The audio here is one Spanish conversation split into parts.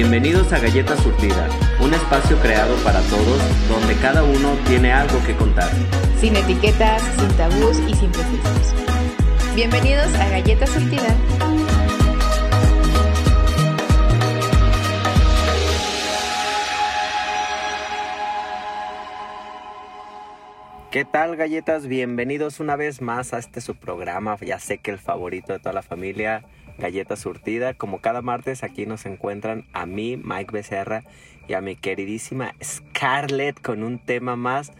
Bienvenidos a Galleta Surtida, un espacio creado para todos donde cada uno tiene algo que contar. Sin etiquetas, sin tabús y sin prejuicios. Bienvenidos a Galleta Surtida. ¿Qué tal galletas? Bienvenidos una vez más a este su programa. Ya sé que el favorito de toda la familia, Galleta Surtida. Como cada martes aquí nos encuentran a mí, Mike Becerra, y a mi queridísima Scarlett con un tema más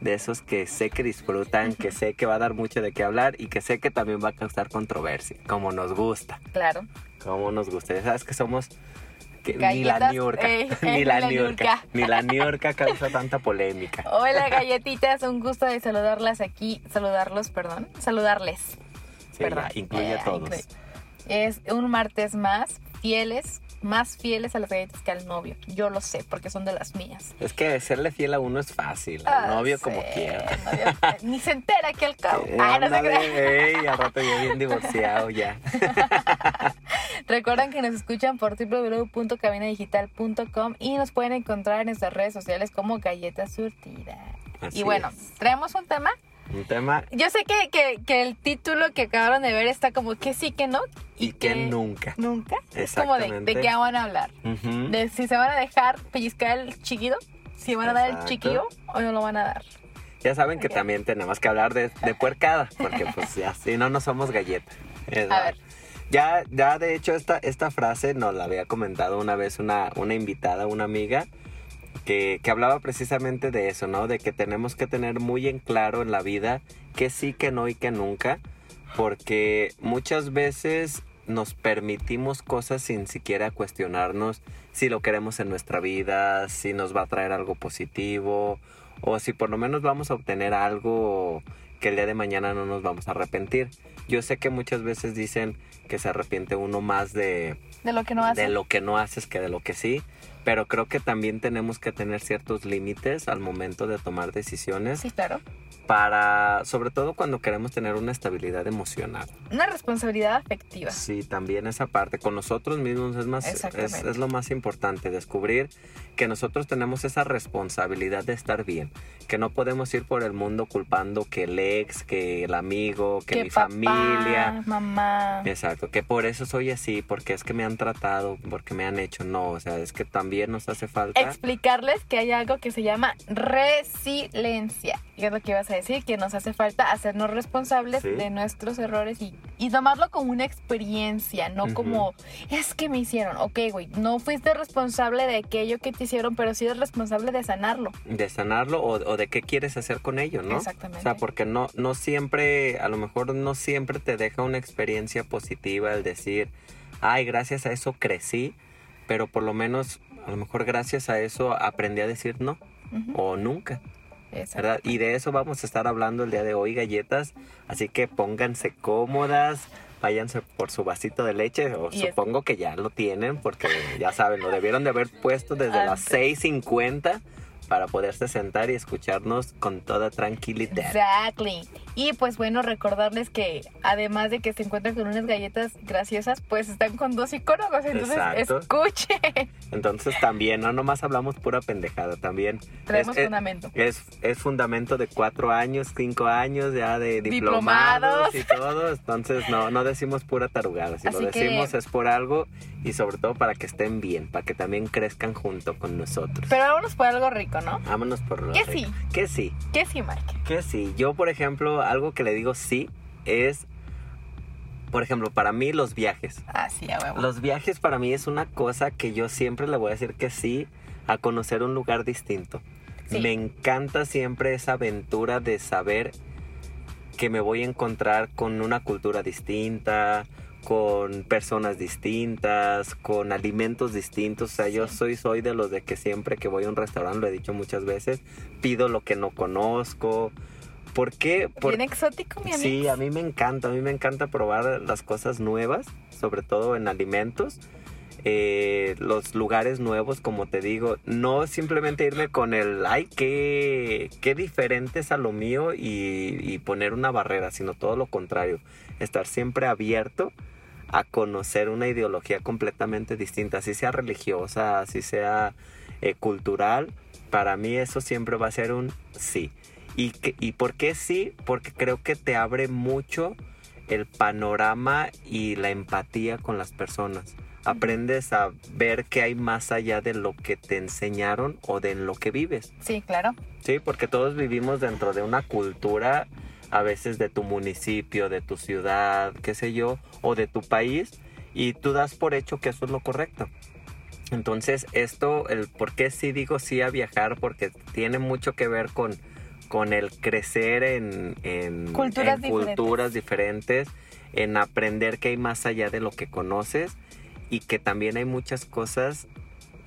de esos que sé que disfrutan, que sé que va a dar mucho de qué hablar y que sé que también va a causar controversia, como nos gusta. Claro. Como nos gusta. Ya sabes que somos que ni la Niurka, eh, ni eh, la la Niurka. ni la Niurka causa tanta polémica. Hola galletitas, un gusto de saludarlas aquí, saludarlos, perdón, saludarles. Sí, Perdón. ya, incluye Eh, a todos. incluye. Es un martes más, fieles, más fieles a las galletas que al novio. Yo lo sé, porque son de las mías. Es que serle fiel a uno es fácil, al Ah, novio sí, como quiera. novio, ni se entera que al cabo. Eh, Ah, no se ey, al rato yo bien divorciado ya. Recuerden que nos escuchan por www.cabinadigital.com y nos pueden encontrar en nuestras redes sociales como Galletas Surtida. Así y bueno, es. traemos un tema. Un tema Yo sé que, que, que el título que acabaron de ver está como que sí, que no. y que nunca. Nunca. Es como de, qué van a hablar. De si se van a dejar pellizcar el chiquillo, si van a dar el chiquillo o no lo van a dar. Ya saben que también tenemos que hablar de, de puercada, porque pues ya, si no, no somos galleta. Es A ver. Ya, ya de hecho esta, esta frase nos la había comentado una vez una, una invitada, una amiga, que, que hablaba precisamente de eso, ¿no? De que tenemos que tener muy en claro en la vida que sí, que no y que nunca, porque muchas veces nos permitimos cosas sin siquiera cuestionarnos si lo queremos en nuestra vida, si nos va a traer algo positivo, o si por lo menos vamos a obtener algo que el día de mañana no nos vamos a arrepentir. Yo sé que muchas veces dicen que se arrepiente uno más de, De lo que no hace. de lo que no haces que de lo que sí, pero creo que también tenemos que tener ciertos límites al momento de tomar decisiones Sí, claro. para, sobre todo cuando queremos tener una estabilidad emocional. Una responsabilidad afectiva. Sí, también esa parte con nosotros mismos es más es, es lo más importante descubrir que nosotros tenemos esa responsabilidad de estar bien, que no podemos ir por el mundo culpando que el ex, que el amigo, que, mi papá, familia, mamá. Exacto, que por eso soy así, porque es que me han tratado, porque me han hecho, no, o sea, es que también nos hace falta. explicarles que hay algo que se llama resiliencia. Y es lo que ibas a decir, que nos hace falta hacernos responsables Sí. de nuestros errores y, y tomarlo como una experiencia, no como, es que me hicieron. Ok, güey, no fuiste responsable de aquello que te hicieron, pero sí eres responsable de sanarlo. de sanarlo o, o de qué quieres hacer con ello, ¿no? Exactamente. O sea, porque no, no siempre, a lo mejor no siempre te deja una experiencia positiva el decir, ay, gracias a eso crecí, pero por lo menos, a lo mejor gracias a eso aprendí a decir no Ujú, o nunca. ¿verdad? Y de eso vamos a estar hablando el día de hoy, galletas. Así que pónganse cómodas, váyanse por su vasito de leche, o Y es- supongo que ya lo tienen, porque ya saben, lo debieron de haber puesto desde las Antes. 6.50 para poderse sentar y escucharnos con toda tranquilidad. Exactly. Y pues bueno, recordarles que además de que se encuentran con unas galletas graciosas, pues están con dos psicólogos. Entonces, Exacto. escuchen. Entonces también, no nomás hablamos pura pendejada, también Traemos es, es- fundamento. Es, es fundamento de cuatro años, cinco años ya de Diplomados. diplomados, y todo. Entonces no, no decimos pura tarugada. Si Así lo que- decimos es por algo y sobre todo para que estén bien, para que también crezcan junto con nosotros. Pero vámonos por algo rico, ¿no? Vámonos por lo rico. sí. Que sí, Que sí, Mike. que sí. Yo, por ejemplo, algo que le digo sí es, por ejemplo, para mí los viajes. Ah, sí, a huevo. Los viajes para mí es una cosa que yo siempre le voy a decir que sí a conocer un lugar distinto. Sí. Me encanta siempre esa aventura de saber que me voy a encontrar con una cultura distinta, con personas distintas, con alimentos distintos. O sea, yo Sí. soy, soy de los de que siempre que voy a un restaurante, lo he dicho muchas veces, pido lo que no conozco. ¿Por qué? Por- Bien exótico, mi amigo. Sí, a mí me encanta, a mí me encanta probar las cosas nuevas, sobre todo en alimentos. eh, los lugares nuevos, como te digo, no simplemente irme con el, ay, qué, qué diferente es a lo mío y, y poner una barrera, sino todo lo contrario, estar siempre abierto a conocer una ideología completamente distinta, así sea religiosa, así sea eh, cultural, para mí eso siempre va a ser un sí. ¿Y, que, ¿Y por qué sí? Porque creo que te abre mucho el panorama y la empatía con las personas. Aprendes a ver que hay más allá de lo que te enseñaron o de lo que vives. Sí, claro. Sí, porque todos vivimos dentro de una cultura, a veces de tu municipio, de tu ciudad, qué sé yo, o de tu país, y tú das por hecho que eso es lo correcto. Entonces, esto, el por qué sí digo sí a viajar, porque tiene mucho que ver con, con el crecer en, en, Culturas en diferentes. culturas diferentes, en aprender que hay más allá de lo que conoces y que también hay muchas cosas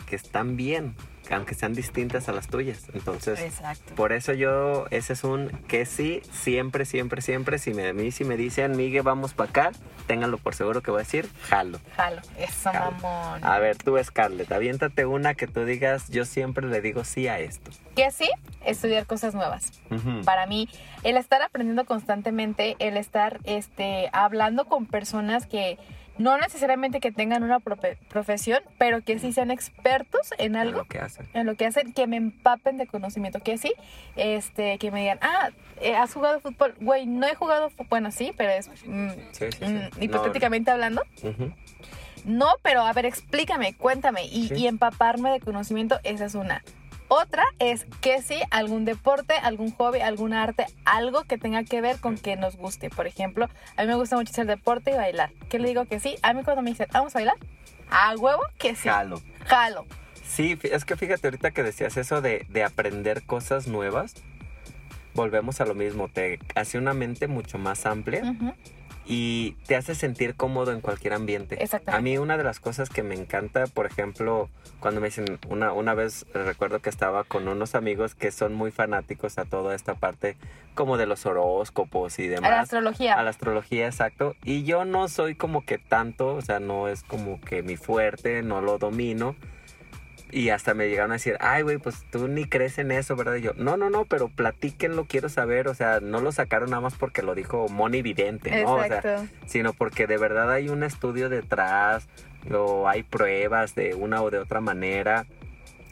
que están bien, aunque sean distintas a las tuyas. Entonces, Exacto. por eso yo, ese es un que sí, siempre, siempre, siempre. Si me, a mí si me dicen, Migue, vamos para acá, ténganlo por seguro que voy a decir, jalo. Jalo. Eso, Jalo. mamón. A ver, tú, Scarlett, aviéntate una que tú digas, yo siempre le digo sí a esto. Que sí, estudiar cosas nuevas. Para mí, el estar aprendiendo constantemente, el estar este, hablando con personas que no necesariamente que tengan una profe- profesión, pero que sí sean expertos en En algo, lo que hacen. en lo que hacen, que me empapen de conocimiento, que sí, este, que me digan, ah, eh, ¿has jugado fútbol? Güey, no he jugado fútbol, bueno, sí, pero es mm, Sí, sí, sí. mm, No, hipotéticamente hablando. No, pero a ver, explícame, cuéntame y, y empaparme de conocimiento, esa es una. Otra es que sí, algún deporte, algún hobby, algún arte, algo que tenga que ver con que nos guste. Por ejemplo, a mí me gusta mucho hacer deporte y bailar. ¿Qué le digo que sí? A mí cuando me dicen, vamos a bailar, a huevo que sí. Jalo. Jalo. Sí, es que fíjate ahorita que decías eso de, de aprender cosas nuevas, volvemos a lo mismo, te hace una mente mucho más amplia. Y te hace sentir cómodo en cualquier ambiente. Exactamente. A mí una de las cosas que me encanta, por ejemplo, cuando me dicen, una, una vez recuerdo que estaba con unos amigos que son muy fanáticos a toda esta parte como de los horóscopos y A la demás. astrología. A la astrología, exacto. Y yo no soy como que tanto, o sea, no es como que mi fuerte, no lo domino. Y hasta me llegaron a decir, ay, güey, pues tú ni crees en eso, ¿verdad? Y yo, no, no, no, pero platíquenlo, quiero saber. O sea, no lo sacaron nada más porque lo dijo Moni Vidente, ¿no? O sea, sino porque de verdad hay un estudio detrás o hay pruebas de una o de otra manera.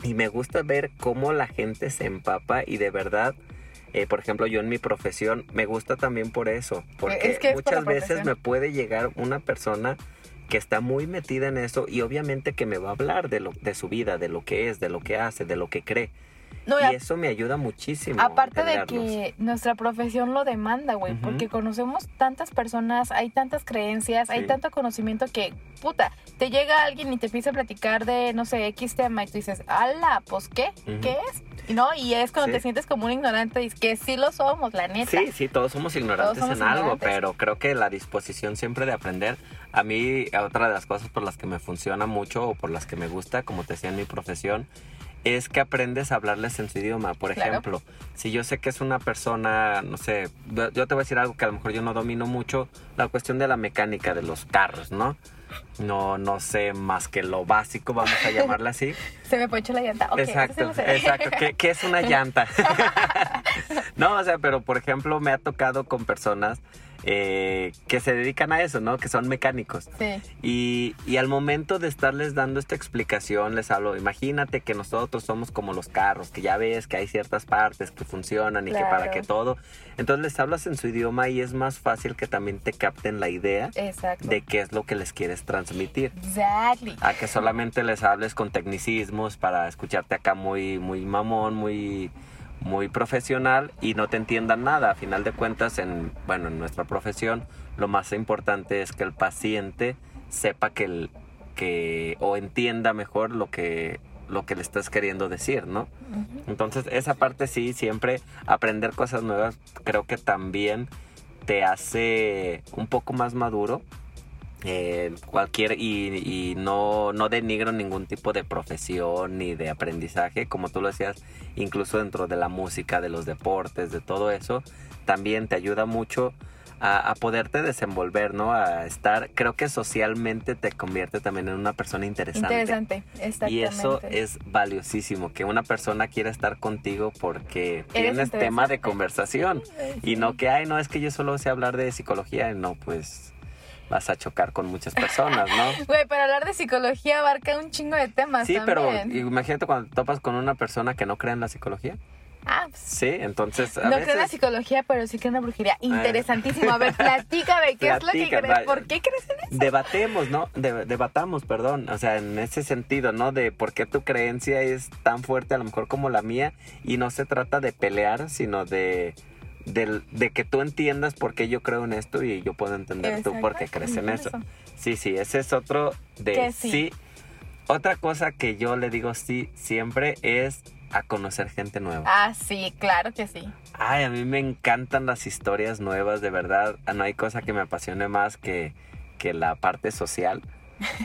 Y me gusta ver cómo la gente se empapa y de verdad, eh, por ejemplo, yo en mi profesión me gusta también por eso, porque Es que es muchas veces me puede llegar una persona que está muy metida en eso y obviamente que me va a hablar de lo de su vida, de lo que es, de lo que hace, de lo que cree. No, y a- eso me ayuda muchísimo. Aparte de que nuestra profesión lo demanda, güey, porque conocemos tantas personas, hay tantas creencias, hay tanto conocimiento que, puta, te llega alguien y te empieza a platicar de, no sé, X tema y tú dices, ala, pues, ¿qué? ¿Qué es? Y no, y es cuando Sí. te sientes como un ignorante y que sí lo somos, la neta. Sí, sí, todos somos ignorantes somos en algo, pero creo que la disposición siempre de aprender, a mí otra de las cosas por las que me funciona mucho o por las que me gusta, como te decía en mi profesión, es que aprendes a hablarles en su idioma. Por Claro. ejemplo, si yo sé que es una persona, no sé, yo te voy a decir algo que a lo mejor yo no domino mucho, la cuestión de la mecánica de los carros, ¿no? No, no sé más que lo básico, vamos a llamarla así. Se me ponchó la llanta. Sí exacto, exacto. ¿Qué, qué es una llanta? no, o sea, pero por ejemplo me ha tocado con personas eh, que se dedican a eso, ¿no? Que son mecánicos. Sí. Y, y al momento de estarles dando esta explicación, les hablo, imagínate que nosotros somos como los carros, que ya ves que hay ciertas partes que funcionan y que para que todo. Entonces les hablas en su idioma y es más fácil que también te capten la idea Exacto. de qué es lo que les quieres transmitir Exactly. a que solamente les hables con tecnicismos para escucharte acá muy muy mamón, muy muy profesional y no te entiendan nada. A final de cuentas, en bueno, en nuestra profesión, lo más importante es que el paciente sepa que el que o entienda mejor lo que lo que le estás queriendo decir, ¿no? Entonces, esa parte sí, siempre aprender cosas nuevas creo que también te hace un poco más maduro. Eh, cualquier y, y no, no denigro ningún tipo de profesión ni de aprendizaje, como tú lo decías, incluso dentro de la música, de los deportes, de todo eso, también te ayuda mucho a, a poderte desenvolver, ¿no? A estar, creo que socialmente te convierte también en una persona interesante. Interesante. Exactamente. Y eso es valiosísimo, que una persona quiera estar contigo porque Eres tienes tema de conversación. Y no que, ay, no, es que yo solo sé hablar de psicología. No, pues vas a chocar con muchas personas, ¿no? Güey, para hablar de psicología abarca un chingo de temas Sí, pero imagínate cuando topas con una persona que no cree en la psicología. Ah, pues, Sí, entonces a no creo en la veces Ah. psicología, pero sí creo en la brujería. Interesantísimo. A ver, platícame, ¿qué es lo que crees? ¿Por qué crees en eso? debatemos, ¿no? De- debatamos, perdón, o sea, en ese sentido, ¿no? De por qué tu creencia es tan fuerte a lo mejor como la mía y no se trata de pelear, sino de del- de que tú entiendas por qué yo creo en esto y yo puedo entender tú por qué crees en eso. eso. Sí, sí, ese es otro de Que sí. sí. Otra cosa que yo le digo sí siempre es a conocer gente nueva. Ah, sí, claro que sí. Ay, a mí me encantan las historias nuevas, de verdad. No hay cosa que me apasione más que, que la parte social.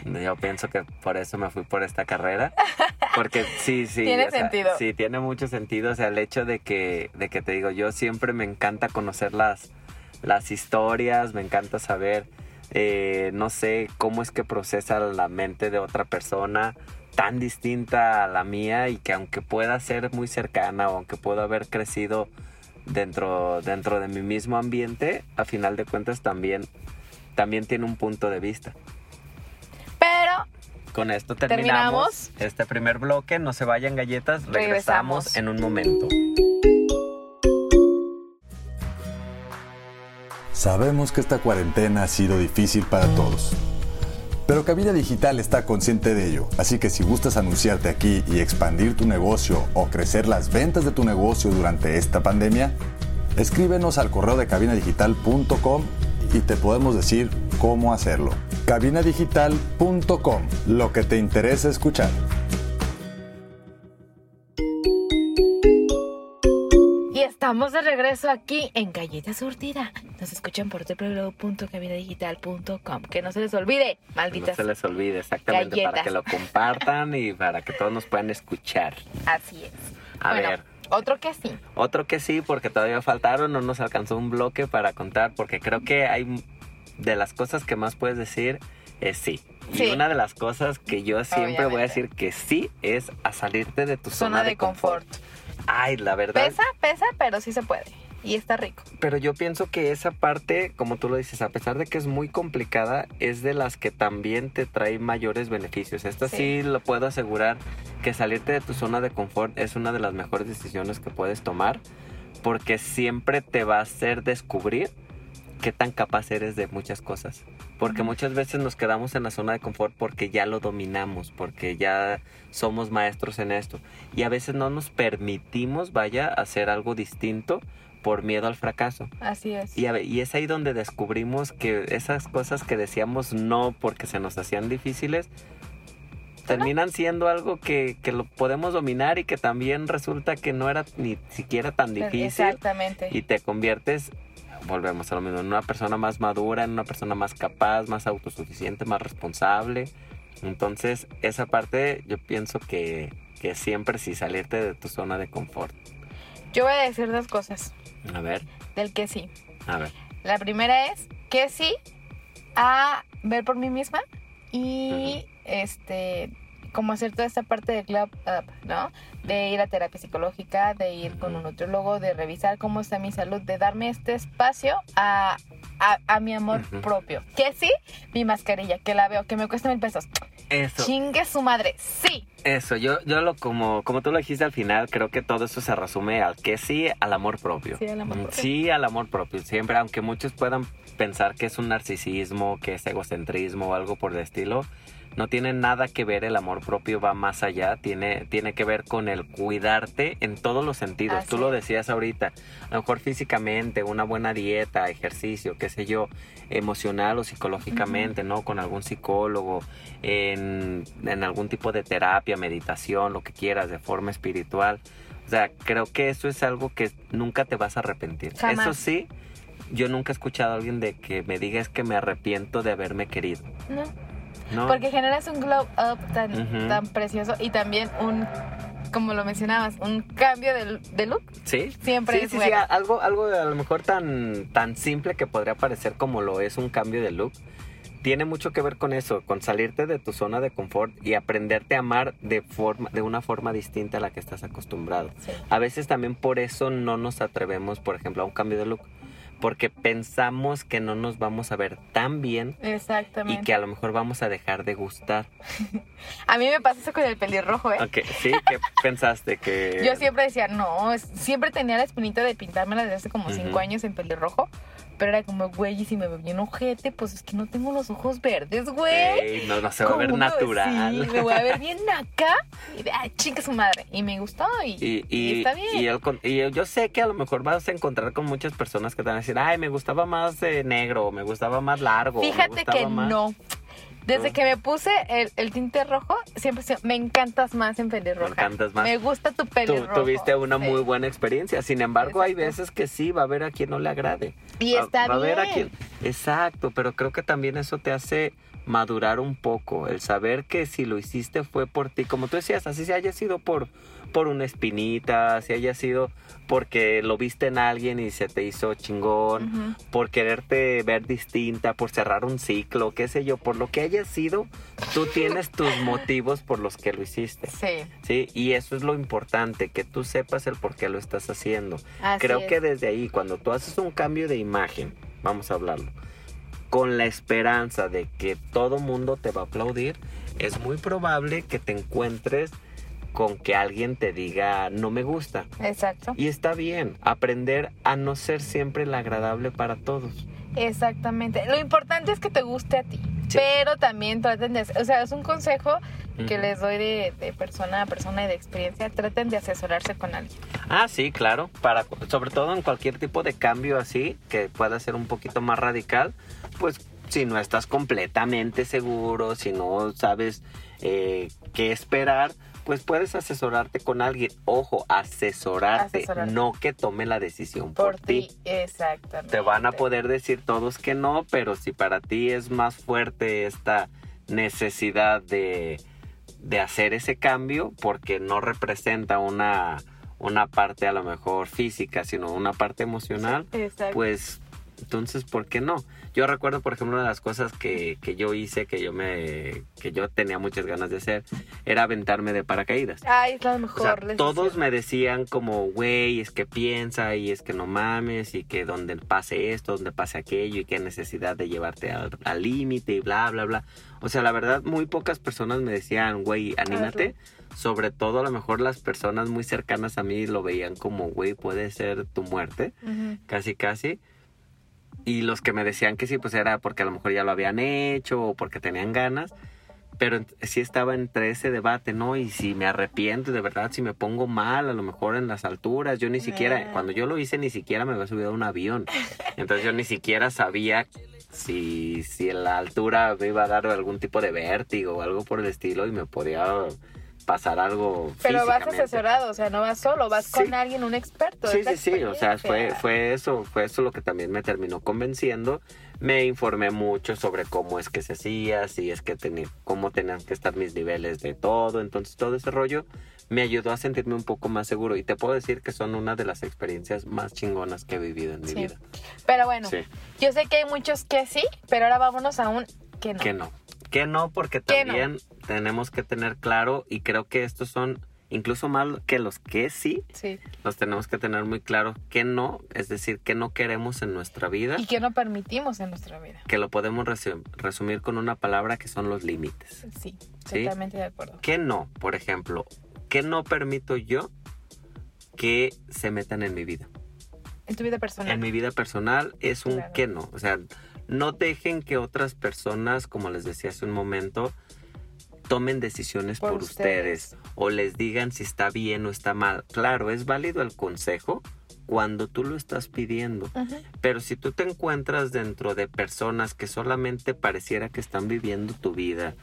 Yo pienso que por eso me fui por esta carrera. Porque sí, sí. Tiene o sea, sentido. Sí, tiene mucho sentido. O sea, el hecho de que, de que te digo, yo siempre me encanta conocer las, las historias, me encanta saber, eh, no sé, cómo es que procesa la mente de otra persona tan distinta a la mía y que aunque pueda ser muy cercana o aunque pueda haber crecido dentro, dentro de mi mismo ambiente, a final de cuentas también, también tiene un punto de vista. Con esto terminamos, Terminamos. este primer bloque. No se vayan galletas, regresamos, Regresamos. en un momento. Sabemos que esta cuarentena ha sido difícil para todos. Pero Cabina Digital está consciente de ello, así que si gustas anunciarte aquí y expandir tu negocio o crecer las ventas de tu negocio durante esta pandemia, escríbenos al correo de cabinadigital.com y te podemos decir cómo hacerlo. cabinadigital.com, lo que te interesa escuchar. Y estamos de regreso aquí en Galleta Surtida. Nos escuchan por www.cabinadigital.com. Que no se les olvide, No malditas. se les olvide exactamente para que lo compartan y para que todos nos puedan escuchar. Así es. A bueno, ver. otro que sí. Otro que sí, porque todavía faltaron, no nos alcanzó un bloque para contar, porque creo que hay de las cosas que más puedes decir es sí. Y una de las cosas que yo siempre voy a decir que sí es a salirte de tu zona, Zona de confort. Ay, la verdad. Pesa, pesa, pero sí se puede. Y está rico. Pero yo pienso que esa parte, como tú lo dices, a pesar de que es muy complicada, es de las que también te trae mayores beneficios. Esta sí, Sí. lo puedo asegurar que salirte de tu zona de confort es una de las mejores decisiones que puedes tomar porque siempre te va a hacer descubrir qué tan capaz eres de muchas cosas. Porque muchas veces nos quedamos en la zona de confort porque ya lo dominamos, porque ya somos maestros en esto. Y a veces no nos permitimos, vaya, hacer algo distinto por miedo al fracaso. Así es. Y, y es ahí donde descubrimos que esas cosas que decíamos no porque se nos hacían difíciles, terminan siendo algo que, que lo podemos dominar y que también resulta que no era ni siquiera tan difícil Exactamente. y te conviertes, volvemos a lo mismo, en una persona más madura, en una persona más capaz, más autosuficiente, más responsable. Entonces, esa parte yo pienso que, que siempre sí salirte de tu zona de confort. Yo voy a decir dos cosas A ver, del que sí. a ver. La primera es que sí a ver por mí misma y este como hacer toda esta parte de club up, ¿no? De ir a terapia psicológica, de ir con un nutriólogo, de revisar cómo está mi salud, de darme este espacio a, a, a mi amor propio. Que sí, mi mascarilla, que la veo, que me cuesta mil pesos. Eso. Chingue su madre, sí. Eso, yo, yo lo como, como tú lo dijiste al final, creo que todo eso se resume al que sí, al amor propio. Sí, al amor Mm, propio. Sí, al amor propio. Siempre, aunque muchos puedan pensar que es un narcisismo, que es egocentrismo o algo por el estilo, no tiene nada que ver, el amor propio va más allá, tiene, tiene que ver con el cuidarte en todos los sentidos. Tú lo decías ahorita, a lo mejor físicamente, una buena dieta, ejercicio, qué sé yo, emocional o psicológicamente, ¿no? Con algún psicólogo, en, en algún tipo de terapia, meditación, lo que quieras, de forma espiritual. O sea, creo que eso es algo que nunca te vas a arrepentir. Jamás. Eso sí, yo nunca he escuchado a alguien de que me diga es que me arrepiento de haberme querido. ¿no? ¿No? Porque generas un glow up tan, Ujú. tan precioso y también un, como lo mencionabas, un cambio de, de look. Sí, Siempre sí, es sí, sí, bueno. a- algo, algo a lo mejor tan, tan simple que podría parecer como lo es un cambio de look. Tiene mucho que ver con eso, con salirte de tu zona de confort y aprenderte a amar de, forma, de una forma distinta a la que estás acostumbrado. Sí. A veces también por eso no nos atrevemos, por ejemplo, a un cambio de look. Porque pensamos que no nos vamos a ver tan bien y Exactamente. que a lo mejor vamos a dejar de gustar. A mí me pasa eso con el pelirrojo, ¿eh? Ok, sí, ¿qué pensaste que...? Yo siempre decía, no, siempre tenía la espinita de pintármela desde hace como cinco años en pelirrojo. Pero era como, güey, y si me veo bien ojete, pues es que no tengo los ojos verdes, güey. Ey, no, no se va a ver natural. Sí, me voy a ver bien acá. Y de, ay, chica su madre. Y me gustó y, Y, y y, está bien. y el con- y yo sé que a lo mejor vas a encontrar con muchas personas que te van a decir, ay, me gustaba más de negro, me gustaba más largo. Fíjate que más-". no. Desde que me puse el, el tinte rojo, siempre me encantas más en pelirroja. Me encantas más. Me gusta tu Tú pelirrojo. tuviste una Sí. muy buena experiencia. Sin embargo, hay Exacto. veces que sí, va a haber a quien no le agrade. Y Va- está va a haber a bien. quien- Exacto, pero creo que también eso te hace madurar un poco. El saber que si lo hiciste fue por ti. Como tú decías, así se haya sido por, por una espinita, si haya sido porque lo viste en alguien y se te hizo chingón, por quererte ver distinta, por cerrar un ciclo, qué sé yo, por lo que haya sido, tú tienes tus motivos por los que lo hiciste. Sí. Sí, y eso es lo importante, que tú sepas el por qué lo estás haciendo. Así Creo es. que desde ahí, cuando tú haces un cambio de imagen, vamos a hablarlo, con la esperanza de que todo mundo te va a aplaudir, es muy probable que te encuentres con que alguien te diga no me gusta. Exacto. Y está bien, aprender a no ser siempre el agradable para todos. Exactamente. Lo importante es que te guste a ti. Sí. Pero también traten de o sea, es un consejo que les doy de, de persona a persona y de experiencia. Traten de asesorarse con alguien. Ah, sí, claro, para sobre todo en cualquier tipo de cambio así que pueda ser un poquito más radical, pues si no estás completamente seguro, si no sabes eh, qué esperar, pues puedes asesorarte con alguien. Ojo, asesorarte, Asesorarte. no que tome la decisión por, Por ti. Exactamente. Te van a poder decir todos que no, pero si para ti es más fuerte esta necesidad de, de hacer ese cambio, porque no representa una, una parte a lo mejor física, sino una parte emocional, Exacto. pues entonces, ¿por qué no? Yo recuerdo, por ejemplo, una de las cosas que, que yo hice, que yo me, que yo tenía muchas ganas de hacer, era aventarme de paracaídas. Ay, es la O mejor. sea, todos me decían como, güey, es que piensa y es que no mames y que donde pase esto, donde pase aquello y qué necesidad de llevarte al límite y bla, bla, bla. O sea, la verdad, muy pocas personas me decían, güey, anímate. Sobre todo, a lo mejor las personas muy cercanas a mí lo veían como, güey, puede ser tu muerte, casi, casi. Y los que me decían que sí, pues era porque a lo mejor ya lo habían hecho o porque tenían ganas. Pero sí estaba entre ese debate, ¿no? Y si me arrepiento, de verdad, si me pongo mal, a lo mejor en las alturas, yo ni siquiera, Ah. cuando yo lo hice, ni siquiera me había subido a un avión. Entonces yo ni siquiera sabía si, si en la altura me iba a dar algún tipo de vértigo o algo por el estilo y me podía pasar algo Pero vas asesorado, o sea, no vas solo, vas Sí. con alguien, un experto. Sí, sí, sí, o sea, fue, fue eso, fue eso lo que también me terminó convenciendo. Me informé mucho sobre cómo es que se hacía, si es que tenía, cómo tenían que estar mis niveles de todo, entonces todo ese rollo me ayudó a sentirme un poco más seguro y te puedo decir que son una de las experiencias más chingonas que he vivido en mi Sí. vida. Pero bueno, Sí, yo sé que hay muchos que sí, pero ahora vámonos a un que no. que no, que no, porque Que no. también tenemos que tener claro y creo que estos son incluso más que los que sí, Sí. los tenemos que tener muy claro que no, es decir, que no queremos en nuestra vida. Y que no permitimos en nuestra vida. que lo podemos resu- resumir con una palabra que son los límites. Sí, Sí. totalmente de acuerdo. ¿Qué no? Por ejemplo, ¿qué no permito yo que se metan en mi vida? En tu vida personal. En mi vida personal es un Claro. que no. O sea, no dejen que otras personas, como les decía hace un momento, tomen decisiones por, Por ustedes. ustedes. o les digan si está bien o está mal. Claro, es válido el consejo cuando tú lo estás pidiendo. Pero si tú te encuentras dentro de personas que solamente pareciera que están viviendo tu vida,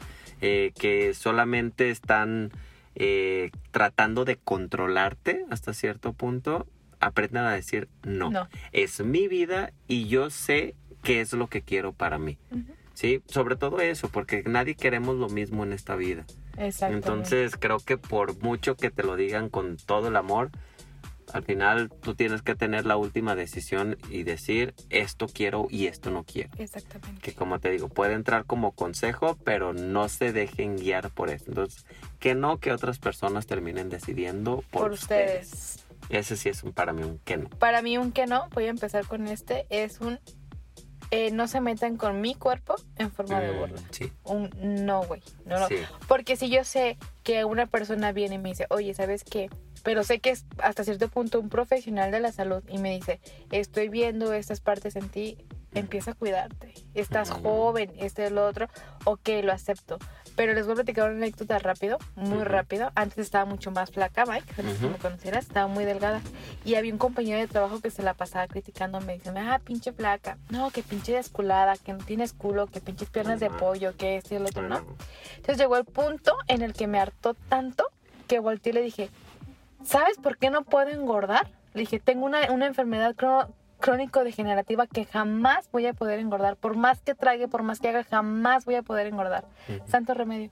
eh, que solamente están eh, tratando de controlarte hasta cierto punto, aprendan a decir no. No. Es mi vida y yo sé qué es lo que quiero para mí. Sí, sobre todo eso, porque nadie queremos lo mismo en esta vida. Entonces creo que por mucho que te lo digan con todo el amor, al final tú tienes que tener la última decisión y decir esto quiero y esto no quiero. Exactamente. Que como te digo, puede entrar como consejo, pero no se dejen guiar por eso. Entonces, que no que otras personas terminen decidiendo por, Por ustedes. ustedes. Ese sí es un, para mí un que no. Para mí un que no, voy a empezar con este, es un eh, no se metan con mi cuerpo en forma de Mm, burla. Sí, Un no, güey. No, no. sí. Porque si yo sé que una persona viene y me dice, oye, ¿sabes qué? Pero sé que es hasta cierto punto un profesional de la salud y me dice, estoy viendo estas partes en ti, empieza a cuidarte. Estás Ujú. joven, este es lo otro, ok, lo acepto. Pero les voy a platicar una anécdota rápido, muy rápido. Antes estaba mucho más flaca, Mike, no sé si Ujú. me conocieras, estaba muy delgada. Y había un compañero de trabajo que se la pasaba criticándome, diciendo, ah, pinche flaca, no, que pinche desculada, que no tienes culo, que pinches piernas de pollo, que esto y el otro, ¿no? Entonces llegó el punto en el que me hartó tanto que volteé y le dije, ¿sabes por qué no puedo engordar? Le dije, tengo una, una enfermedad crónico-degenerativa que jamás voy a poder engordar. Por más que trague, por más que haga, jamás voy a poder engordar. Santo remedio.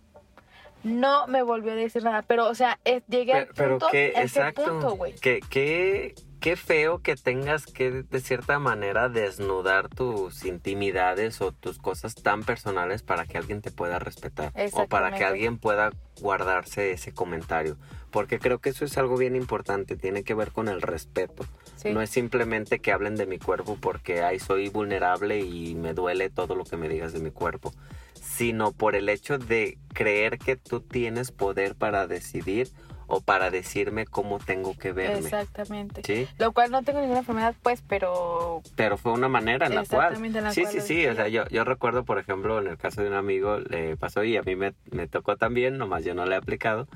No me volvió a decir nada, pero, o sea, es- llegué al Pero, pero punto, qué, a ese exacto. punto, güey. qué, qué, qué feo que tengas que, de cierta manera, desnudar tus intimidades o tus cosas tan personales para que alguien te pueda respetar. O para que alguien pueda guardarse ese comentario. Porque creo que eso es algo bien importante, tiene que ver con el respeto. Sí. No es simplemente que hablen de mi cuerpo porque ay soy vulnerable y me duele todo lo que me digas de mi cuerpo, sino por el hecho de creer que tú tienes poder para decidir o para decirme cómo tengo que verme. Exactamente. ¿Sí? Lo cual no tengo ninguna enfermedad, pues, pero Pero fue una manera en la cual. Exactamente, en la sí, cual sí, lo sí. O sea, yo, yo recuerdo, por ejemplo, en el caso de un amigo, le pasó y a mí me, me tocó también, nomás yo no le he aplicado,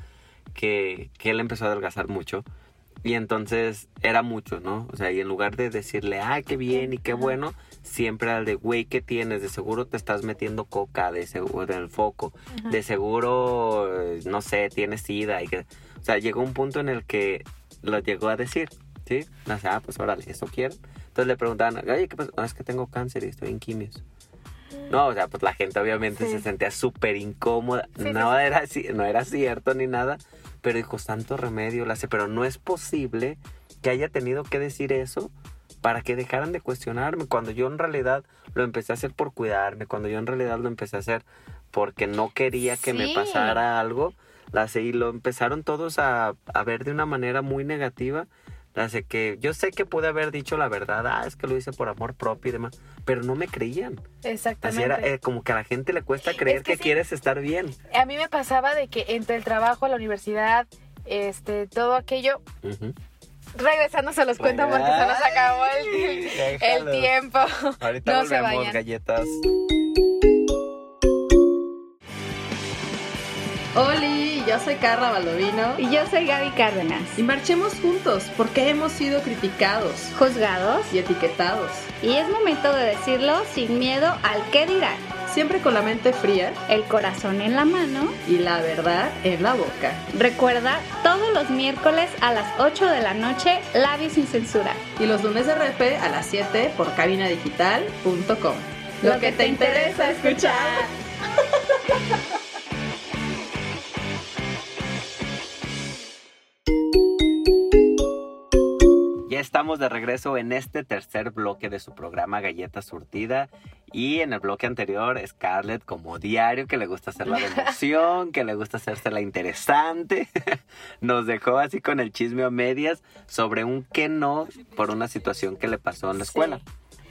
que, que él empezó a adelgazar mucho. Y entonces era mucho, ¿no? O sea, y en lugar de decirle, ay, qué bien y qué bueno, siempre el de, güey, ¿qué tienes? De seguro te estás metiendo coca de seguro, en el foco. Ajá. De seguro, no sé, tienes sida. Y que, o sea, llegó un punto en el que lo llegó a decir, ¿sí? O sea, ah, pues órale, ¿eso quieren? Entonces le preguntaban, oye, ¿qué pasa? "No, es que tengo cáncer y estoy en quimios. No, o sea, pues la gente obviamente Sí. se sentía súper incómoda. Sí, no, sí. Era, no era cierto ni nada, pero dijo, tanto remedio la hace. Pero no es posible que haya tenido que decir eso para que dejaran de cuestionarme. Cuando yo en realidad lo empecé a hacer por cuidarme, cuando yo en realidad lo empecé a hacer porque no quería que me pasara algo, la sé, y lo empezaron todos a, a ver de una manera muy negativa. La sé que yo sé que pude haber dicho la verdad, ah, es que lo hice por amor propio y demás, pero no me creían. Así Exactamente. era, eh, como que a la gente le cuesta creer Es que que, sí. quieres estar bien. A mí me pasaba de que entre el trabajo, la universidad, este, todo aquello, Ujú. regresando se los cuento porque se nos acabó el, tiempo. Ahorita No se volvemos, vayan. galletas. Oli, yo soy Carla Baldovino Y yo soy Gaby Cárdenas. y marchemos juntos porque hemos sido criticados Juzgados. y etiquetados, Y es momento de decirlo sin miedo al qué dirán. siempre con la mente fría El corazón en la mano. y la verdad en la boca. Recuerda, todos los miércoles a las 8 de la noche, Labios sin censura. Y los lunes de repe a las 7 por cabinadigital.com. Lo, que te interesa escuchar. estamos de regreso en este tercer bloque de su programa Galleta Surtida. Y en el bloque anterior, Scarlett, como diario, que le gusta hacer la emoción, que le gusta hacerse la interesante, nos dejó así con el chisme a medias sobre un que no por una situación que le pasó en la Sí.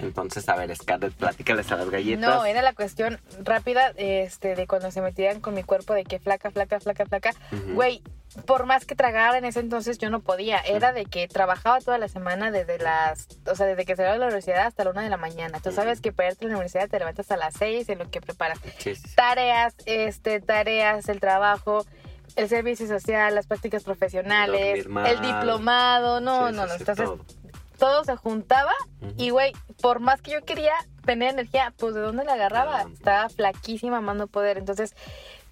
Entonces, a ver, Scarlett, platícales a las galletas. No, era la cuestión rápida este, de cuando se metían con mi cuerpo de que flaca, flaca, flaca, flaca. Güey, por más que tragara en ese entonces yo no podía. Era de que trabajaba toda la semana desde las, o sea, desde que salía de la universidad hasta la una de la mañana. Tú sabes que para irte a la universidad te levantas a las seis en lo que preparas. Sí, sí, sí. Tareas, este, tareas, el trabajo, el servicio social, las prácticas profesionales, el diplomado, no, Sí, no, no. Entonces todo. Todo se juntaba y, güey, por más que yo quería tener energía, pues ¿de dónde la agarraba? Estaba flaquísima, amando poder. Entonces,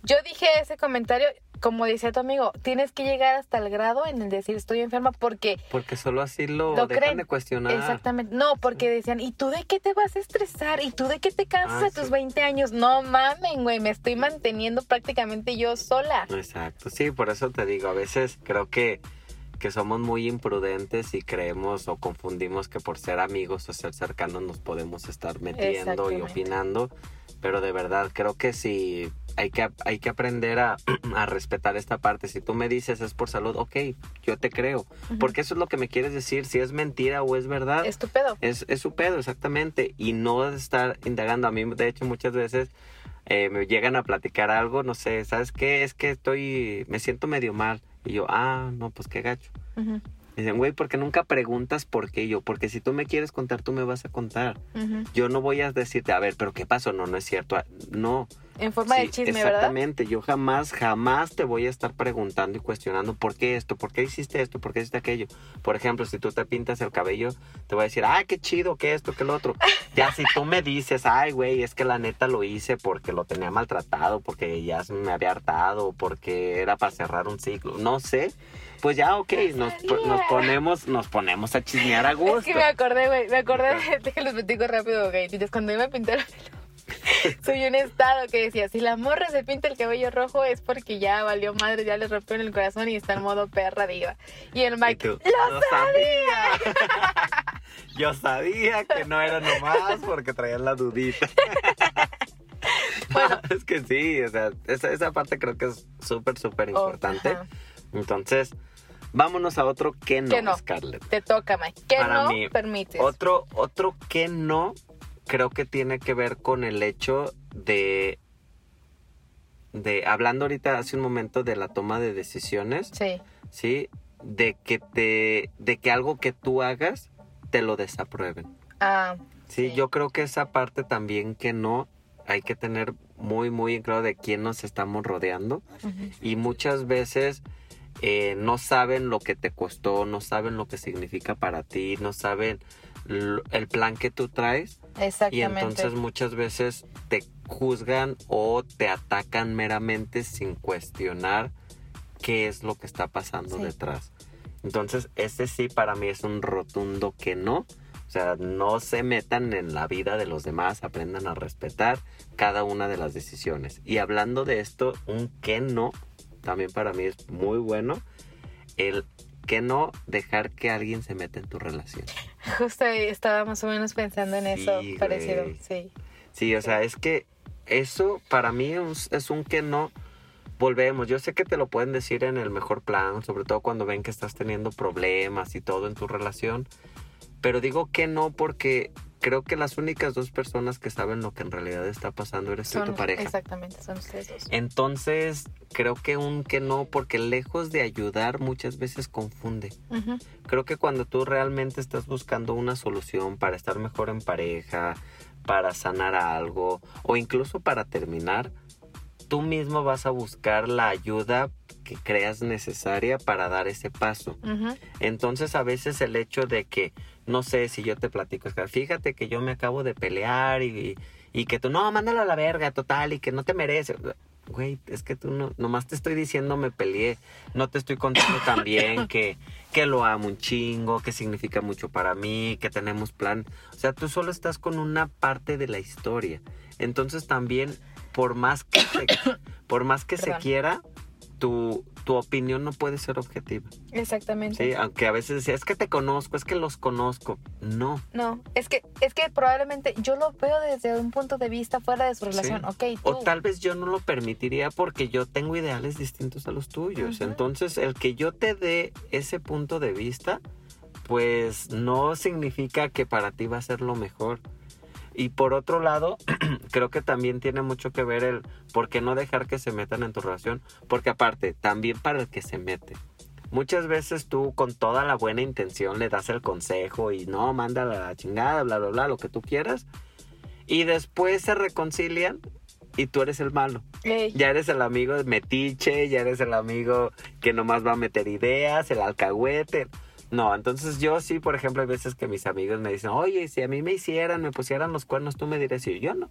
yo dije ese comentario, como decía tu amigo, tienes que llegar hasta el grado en el decir estoy enferma porque... Porque solo así lo, Lo dejan creen. de cuestionar. Exactamente. No, porque decían, ¿y tú de qué te vas a estresar? ¿Y tú de qué te cansas Ah, a tus sí. 20 años? No mamen, güey, me estoy manteniendo prácticamente yo sola. Exacto, sí, por eso te digo, a veces creo que, que somos muy imprudentes y creemos o confundimos que por ser amigos o ser cercanos nos podemos estar metiendo y opinando, pero de verdad creo que si hay que, hay que aprender a, a respetar esta parte. Si tú me dices es por salud, ok, yo te creo. Porque eso es lo que me quieres decir, si es mentira o es verdad. Estúpido. Es, es su pedo, exactamente. Y no estar indagando. A mí, de hecho, muchas veces eh, me llegan a platicar algo, no sé, ¿sabes qué? Es que estoy, me siento medio mal. Y yo, ah, no, pues qué gacho. Dicen, güey, ¿por qué nunca preguntas por qué yo? Porque si tú me quieres contar, tú me vas a contar. Yo no voy a decirte, a ver, pero ¿qué pasó? No, no es cierto. Ah, No. En forma de Sí, chisme, ¿verdad? Exactamente. Yo jamás, jamás te voy a estar preguntando y cuestionando por qué esto, por qué hiciste esto, por qué hiciste aquello. Por ejemplo, si tú te pintas el cabello, te voy a decir, ah, qué chido, qué esto, qué lo otro. Ya si tú me dices, ay, güey, es que la neta lo hice porque lo tenía maltratado, porque ya me había hartado, porque era para cerrar un ciclo, no sé. Pues ya, ok, nos, nos ponemos, nos ponemos a chismear a gusto. Es que me acordé, güey, me acordé de, déjenlos platico rápido, güey. Entonces, cuando yo me pinté el pelo, subí un estado que decía, si la morra se pinta el cabello rojo es porque ya valió madre, ya le rompió en el corazón y está en modo perra diva. Y el Mike, ¡lo "Lo sabía! Yo sabía que no era nomás porque traían la dudita. Bueno. es que sí, o sea, esa, esa parte creo que es súper, súper Oh, importante. Entonces, vámonos a otro que no, Que no. Scarlett. Te toca, Mike. ¿Qué Para no mí, permites? Otro, otro que no, creo que tiene que ver con el hecho de, de, hablando ahorita hace un momento de la toma de decisiones, Sí. ¿sí? De que te, de que algo que tú hagas te lo desaprueben. Ah, Sí, Sí. yo creo que esa parte también que no hay que tener muy, muy en claro de quién nos estamos rodeando. Y muchas veces eh, no saben lo que te costó, no saben lo que significa para ti, no saben el plan que tú traes. Y entonces muchas veces te juzgan o te atacan meramente sin cuestionar qué es lo que está pasando Sí. detrás. Entonces, ese sí para mí es un rotundo que no. O sea, no se metan en la vida de los demás, aprendan a respetar cada una de las decisiones. Y hablando de esto, un que no, también para mí es muy bueno, el que no dejar que alguien se meta en tu relación. Justo estaba más o menos pensando en eso Sí, parecido. güey. Sí. Sí, o sea, es que eso para mí es, es un que no. Volvemos, yo sé que te lo pueden decir en el mejor plan, sobre todo cuando ven que estás teniendo problemas y todo en tu relación, pero digo que no porque creo que las únicas dos personas que saben lo que en realidad está pasando eres tú y tu pareja. Exactamente, son ustedes dos. Entonces, creo que un que no, porque lejos de ayudar muchas veces confunde. Creo que cuando tú realmente estás buscando una solución para estar mejor en pareja, para sanar algo o incluso para terminar, tú mismo vas a buscar la ayuda que creas necesaria para dar ese paso. Entonces a veces el hecho de que, no sé si yo te platico, Oscar, fíjate que yo me acabo de pelear y, y que tú, no, mándalo a la verga, total, y que no te merece. Güey, es que tú no, nomás te estoy diciendo me peleé, no te estoy contando también que, que lo amo un chingo, que significa mucho para mí, que tenemos plan. O sea, tú solo estás con una parte de la historia. Entonces también, por más que se, por más que se quiera, tu, tu opinión no puede ser objetiva. Exactamente. Sí, aunque a veces decía, es que te conozco, es que los conozco. No. No, es que, es que probablemente yo lo veo desde un punto de vista fuera de su relación. Ok, tú. O tal vez yo no lo permitiría porque yo tengo ideales distintos a los tuyos. Entonces, el que yo te dé ese punto de vista, pues no significa que para ti va a ser lo mejor. Y por otro lado, creo que también tiene mucho que ver el por qué no dejar que se metan en tu relación. Porque aparte, también para el que se mete. Muchas veces tú con toda la buena intención le das el consejo y no, manda la chingada, bla, bla, bla, lo que tú quieras. Y después se reconcilian y tú eres el malo. Ey, Ya eres el amigo metiche, ya eres el amigo que nomás va a meter ideas, el alcahuete. No, entonces yo sí, por ejemplo, hay veces que mis amigos me dicen, oye, si a mí me hicieran, me pusieran los cuernos, tú me dirías, y yo no.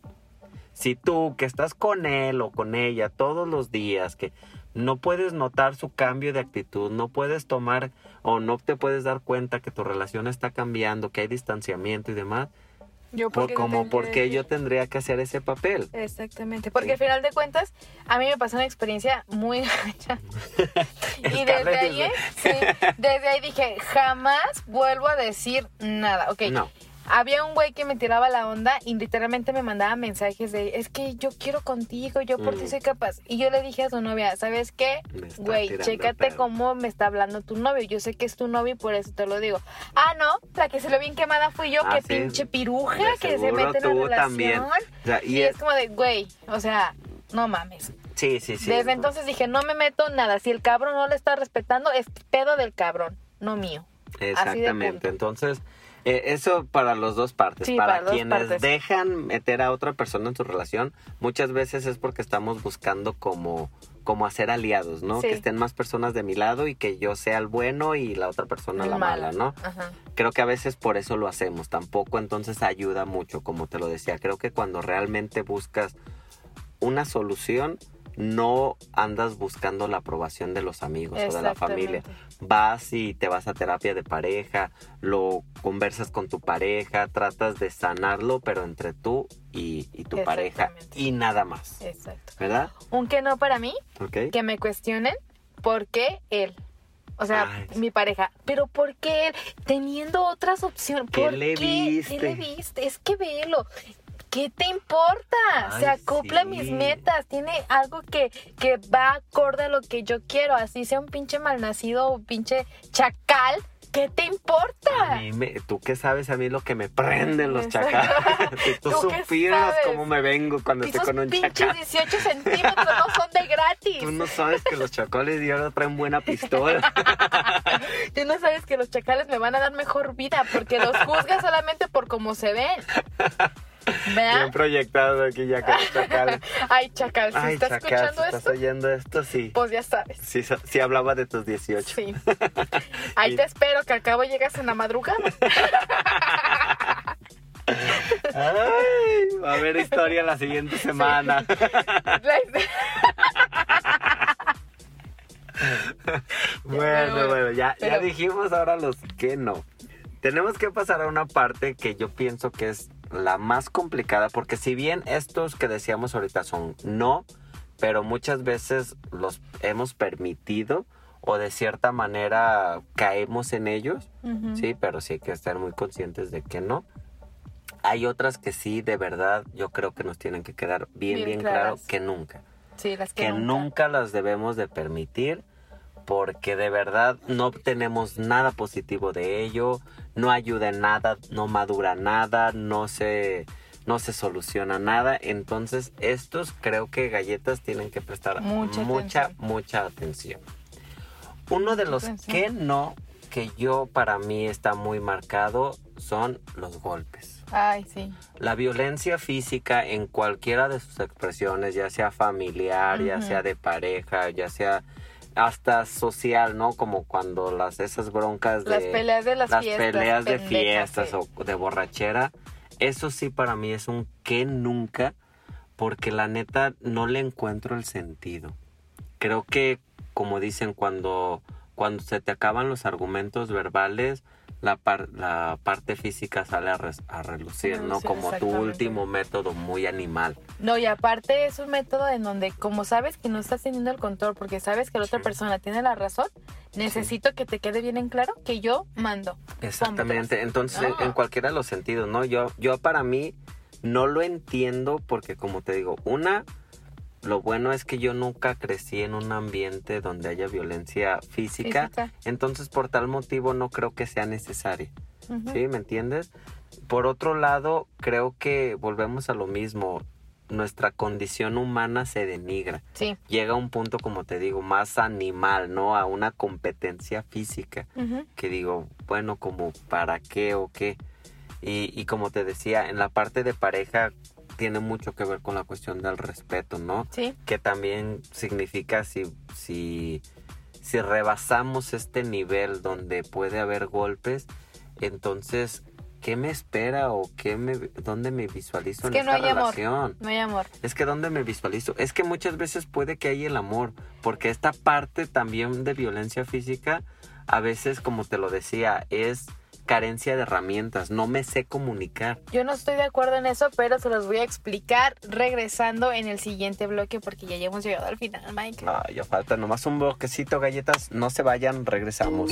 Si tú que estás con él o con ella todos los días, que no puedes notar su cambio de actitud, no puedes tomar o no te puedes dar cuenta que tu relación está cambiando, que hay distanciamiento y demás, yo por, porque como por qué que- yo tendría que hacer ese papel. Exactamente, porque Sí. al final de cuentas a mí me pasó una experiencia muy gacha. y desde ahí, sí, desde ahí dije, jamás vuelvo a decir nada. Ok, No. Había un güey que me tiraba la onda y literalmente me mandaba mensajes de, es que yo quiero contigo, yo por ti Mm. soy capaz. Y yo le dije a su novia, ¿sabes qué? Güey, chécate pedo. cómo me está hablando tu novio. Yo sé que es tu novio y por eso te lo digo. Ah, no, la que se lo bien quemada fui yo, Ah, que sí. pinche piruja que se mete en la relación. también. O sea, y y es- es como de, güey, o sea, no mames. Sí, sí, sí. Desde entonces dije, no me meto nada. Si el cabrón no le está respetando, es pedo del cabrón, no mío. Exactamente. Entonces, eh, eso para las dos partes. Sí, para quienes partes. dejan meter a otra persona en su relación, muchas veces es porque estamos buscando como, como hacer aliados, ¿no? Sí. Que estén más personas de mi lado y que yo sea el bueno y la otra persona El la mala, ¿no? Ajá. Creo que a veces por eso lo hacemos. Tampoco entonces ayuda mucho, como te lo decía. Creo que cuando realmente buscas una solución, no andas buscando la aprobación de los amigos o de la familia. Vas y te vas a terapia de pareja, lo conversas con tu pareja, tratas de sanarlo, pero entre tú y, y tu pareja y nada más. Exacto. ¿Verdad? Un que no para mí, que me cuestionen por qué él. O sea, Ay, mi pareja. Pero ¿por qué él? Teniendo otras opciones. ¿Qué ¿Por le qué? viste? ¿Qué le viste? Es que velo. ¿Qué te importa? Ay, Se acopla a mis metas. Tiene algo que, que va acorde a lo que yo quiero. Así sea un pinche malnacido o pinche chacal. ¿Qué te importa? A mí me- tú qué sabes a mí lo que me prenden los chacales. tú, ¿Tú supieras cómo me vengo cuando estoy con un pinches chacal. 18 centímetros no son de gratis. Tú no sabes que los chacales de ahora traen buena pistola. Tú no sabes que los chacales me van a dar mejor vida porque los juzgas solamente por cómo se ven. Bien proyectado aquí ya los chacales. Ay, chacal, si Ay, estás chacal, escuchando si estás esto, oyendo esto, sí. pues ya sabes. Sí, sí hablaba de tus 18. Sí. Ahí te espero que al cabo llegas en la madrugada. Ay, va a haber historia la siguiente semana. Bueno, bueno, ya, ya dijimos ahora los que no. Tenemos que pasar a una parte que yo pienso que es la más complicada, porque si bien estos que decíamos ahorita son no, pero muchas veces los hemos permitido o de cierta manera caemos en ellos, Ujú. sí, pero sí hay que estar muy conscientes de que no. Hay otras que sí, de verdad, yo creo que nos tienen que quedar bien, Bien bien, claro que nunca Sí, las que, que nunca. nunca. las debemos de permitir porque de verdad no obtenemos nada positivo de ello, no ayuda en nada, no madura nada, no se no se soluciona nada, entonces estos creo que galletas tienen que prestar Mucha mucha atención. mucha atención. Uno de los atención. que no que yo para mí está muy marcado son los golpes. Ay, sí. La violencia física en cualquiera de sus expresiones, ya sea familiar, ya sea de pareja, ya sea hasta social, ¿no? Como cuando las esas broncas de Las peleas de las, las fiestas. peleas de fiestas sí. o de borrachera, eso sí para mí es un que nunca, porque la neta no le encuentro el sentido. Creo que, como dicen, cuando, cuando se te acaban los argumentos verbales, la, par- la parte física sale a, res- a relucir, ¿no? Relucir, Como tu último método muy animal. No, y aparte es un método en donde, como sabes que no estás teniendo el control, porque sabes que la otra Sí. persona tiene la razón, necesito que te quede bien en claro que yo mando. Exactamente, entonces en- No. en cualquiera de los sentidos, ¿no? Yo, yo para mí no lo entiendo porque como te digo, una, lo bueno es que yo nunca crecí en un ambiente donde haya violencia física, Física. entonces por tal motivo no creo que sea necesario, Ujú. ¿sí? ¿Me entiendes? Por otro lado, creo que volvemos a lo mismo, nuestra condición humana se denigra Sí. llega a un punto, como te digo, más animal, ¿no? A una competencia física que digo, bueno, como para qué o qué. Y, y como te decía, en la parte de pareja tiene mucho que ver con la cuestión del respeto, ¿no? Sí. Que también significa si, si, si rebasamos este nivel donde puede haber golpes, entonces, ¿qué me espera o qué me, dónde me visualizo Es en que no esta hay amor. relación? No hay amor. Es que ¿dónde me visualizo? Es que muchas veces puede que haya el amor, porque esta parte también de violencia física, a veces, como te lo decía, es carencia de herramientas, no me sé comunicar. Yo no estoy de acuerdo en eso, pero se los voy a explicar regresando en el siguiente bloque porque ya hemos llegado al final, Mike. No, ya falta nomás un bloquecito, galletas, no se vayan, regresamos.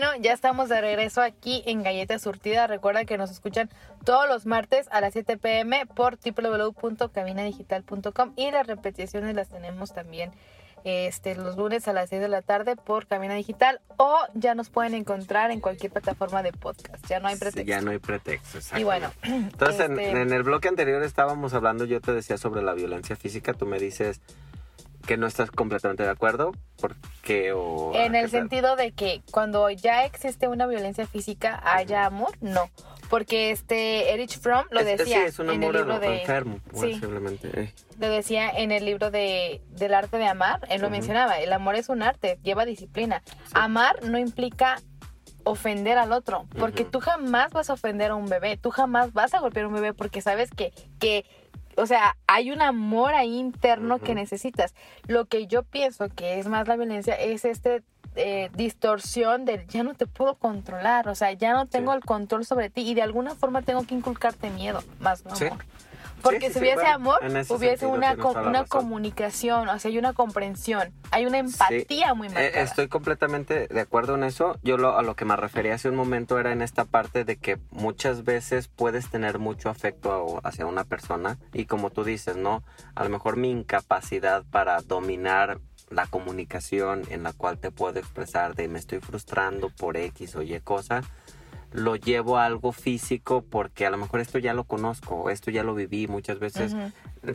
Bueno, ya estamos de regreso aquí en Galleta Surtida. Recuerda que nos escuchan todos los martes a las 7 pm por www.cabinadigital.com y las repeticiones las tenemos también este, los lunes a las 6 de la tarde por Cabina Digital o ya nos pueden encontrar en cualquier plataforma de podcast. Ya no hay pretexto. ya no hay pretexto, exacto. Y bueno. Entonces, en, este en, el bloque anterior estábamos hablando, yo te decía sobre la violencia física, tú me dices que no estás completamente de acuerdo porque o en el sentido de que cuando ya existe una violencia física haya amor no. Porque este Erich Fromm lo decía es un en el libro de enfermo sí, eh. lo decía en el libro de del arte de amar él lo mencionaba el amor es un arte lleva disciplina. Amar no implica ofender al otro porque tú jamás vas a ofender a un bebé tú jamás vas a golpear a un bebé porque sabes que que o sea, hay un amor ahí interno que necesitas. Lo que yo pienso que es más la violencia es este eh, distorsión del ya no te puedo controlar, o sea, ya no tengo el control sobre ti y de alguna forma tengo que inculcarte miedo, más no amor. Porque si hubiese amor, hubiese una, una comunicación, o sea, hay una comprensión, hay una empatía muy eh, marcada. estoy completamente de acuerdo en eso. Yo lo, a lo que me refería hace un momento era en esta parte de que muchas veces puedes tener mucho afecto hacia una persona y como tú dices, ¿no? A lo mejor mi incapacidad para dominar la comunicación en la cual te puedo expresar de me estoy frustrando por X o Y cosa lo llevo a algo físico porque a lo mejor esto ya lo conozco, esto ya lo viví, muchas veces.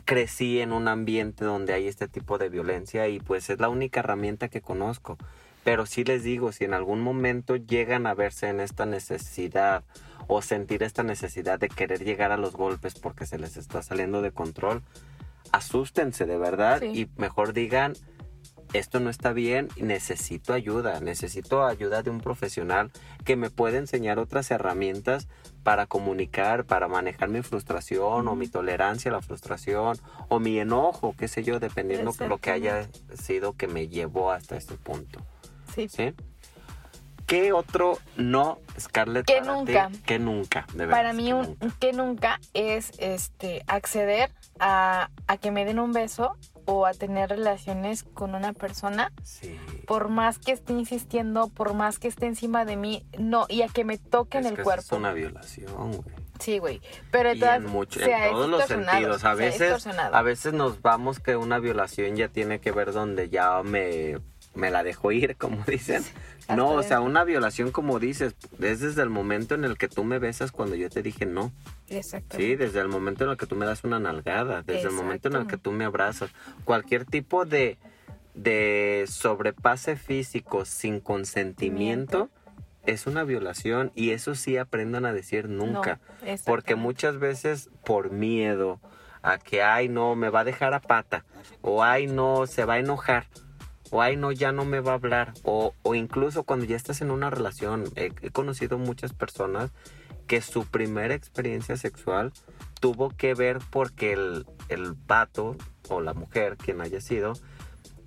Crecí en un ambiente donde hay este tipo de violencia y pues es la única herramienta que conozco. Pero sí les digo, si en algún momento llegan a verse en esta necesidad o sentir esta necesidad de querer llegar a los golpes porque se les está saliendo de control, asústense de verdad y mejor digan, esto no está bien, necesito ayuda, necesito ayuda de un profesional que me pueda enseñar otras herramientas para comunicar, para manejar mi frustración o mi tolerancia a la frustración o mi enojo, qué sé yo, dependiendo de lo que haya sido que me llevó hasta este punto. Sí. ¿Sí? ¿Qué otro no, Scarlett? Que nunca. que nunca, de verdad. Para mí, un que nunca es este acceder a, a que me den un beso o a tener relaciones con una persona, por más que esté insistiendo, por más que esté encima de mí, no, y a que me toquen el cuerpo. Es una violación, güey. Sí, güey. Pero en, todos los sentidos. A veces, a veces nos vamos que una violación ya tiene que ver donde ya me, me la dejo ir, como dicen. No, o sea, una violación, como dices, es desde el momento en el que tú me besas cuando yo te dije no. Exacto. Sí, desde el momento en el que tú me das una nalgada, desde el momento en el que tú me abrazas, cualquier tipo de, de sobrepase físico sin consentimiento es una violación y eso sí aprendan a decir nunca, porque muchas veces por miedo a que ay no me va a dejar a pata o ay no se va a enojar o ay no ya no me va a hablar o, o incluso cuando ya estás en una relación he conocido muchas personas que su primera experiencia sexual tuvo que ver porque el, el pato o la mujer, quien haya sido,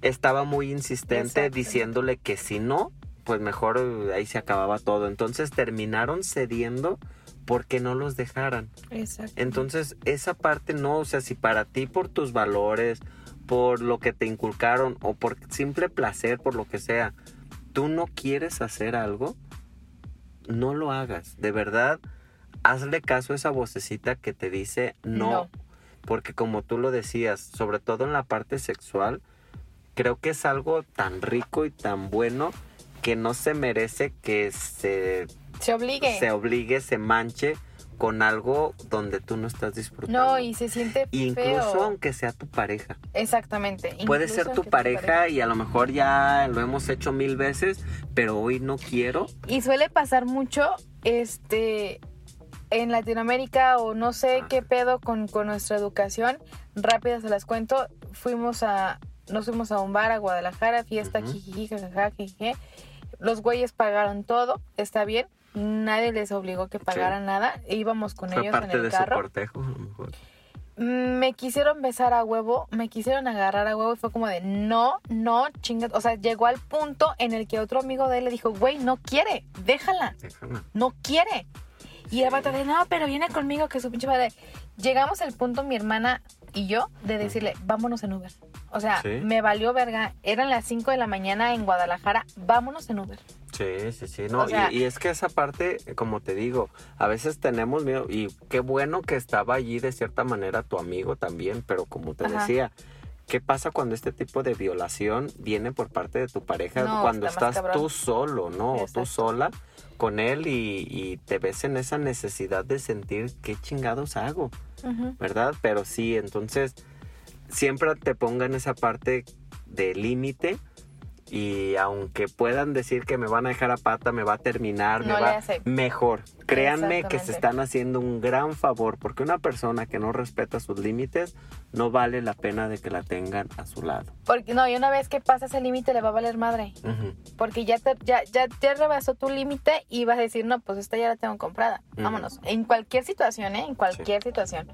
estaba muy insistente diciéndole que si no, pues mejor eh, ahí se acababa todo. Entonces terminaron cediendo porque no los dejaran. Exacto. Entonces esa parte no, o sea, si para ti por tus valores, por lo que te inculcaron o por simple placer, por lo que sea, tú no quieres hacer algo, no lo hagas. De verdad, hazle caso a esa vocecita que te dice no. Porque como tú lo decías, sobre todo en la parte sexual, creo que es algo tan rico y tan bueno que no se merece que se... Se obligue. Se obligue, se manche con algo donde tú no estás disfrutando. No, y se siente Incluso aunque sea tu pareja. Exactamente. Puede ser tu pareja, y a lo mejor ya lo hemos hecho mil veces, pero hoy no quiero. Y suele pasar mucho, este, en Latinoamérica o no sé Ah. qué pedo con, con nuestra educación, rápido se las cuento, fuimos a, nos fuimos a un bar a Guadalajara, fiesta, jijiji, jajaja, jijiji. Los güeyes pagaron todo, está bien, nadie les obligó que pagaran nada, íbamos con Fue ellos en el de su carro. cortejo, a lo mejor. Mm, me quisieron besar a huevo, me quisieron agarrar a huevo y fue como de no, no, chingas. O sea, llegó al punto en el que otro amigo de él le dijo, güey, no quiere, déjala, Déjala. no quiere. Y el vato de, no, pero viene conmigo, que su pinche madre. Llegamos al punto, mi hermana y yo, de decirle, vámonos en Uber. O sea, Sí. me valió verga. Eran las 5 de la mañana en Guadalajara, vámonos en Uber. Sí, sí, sí. No, O sea- y, y es que esa parte, como te digo, a veces tenemos miedo. Y qué bueno que estaba allí de cierta manera tu amigo también, pero como te Ajá. decía, ¿qué pasa cuando este tipo de violación viene por parte de tu pareja? No, cuando está estás tú solo, ¿no? O tú sola con él y, y te ves en esa necesidad de sentir qué chingados hago. ¿verdad? Pero sí, entonces siempre te pongan esa parte de límite y aunque puedan decir que me van a dejar a pata, me va a terminar, me No le va mejor. Créanme que se están haciendo un gran favor porque una persona que no respeta sus límites no vale la pena de que la tengan a su lado. Porque no, y una vez que pasa ese límite le va a valer madre. Porque ya te, ya, ya, ya rebasó tu límite y vas a decir, no, pues esta ya la tengo comprada. Vámonos. En cualquier situación, ¿eh? En cualquier situación.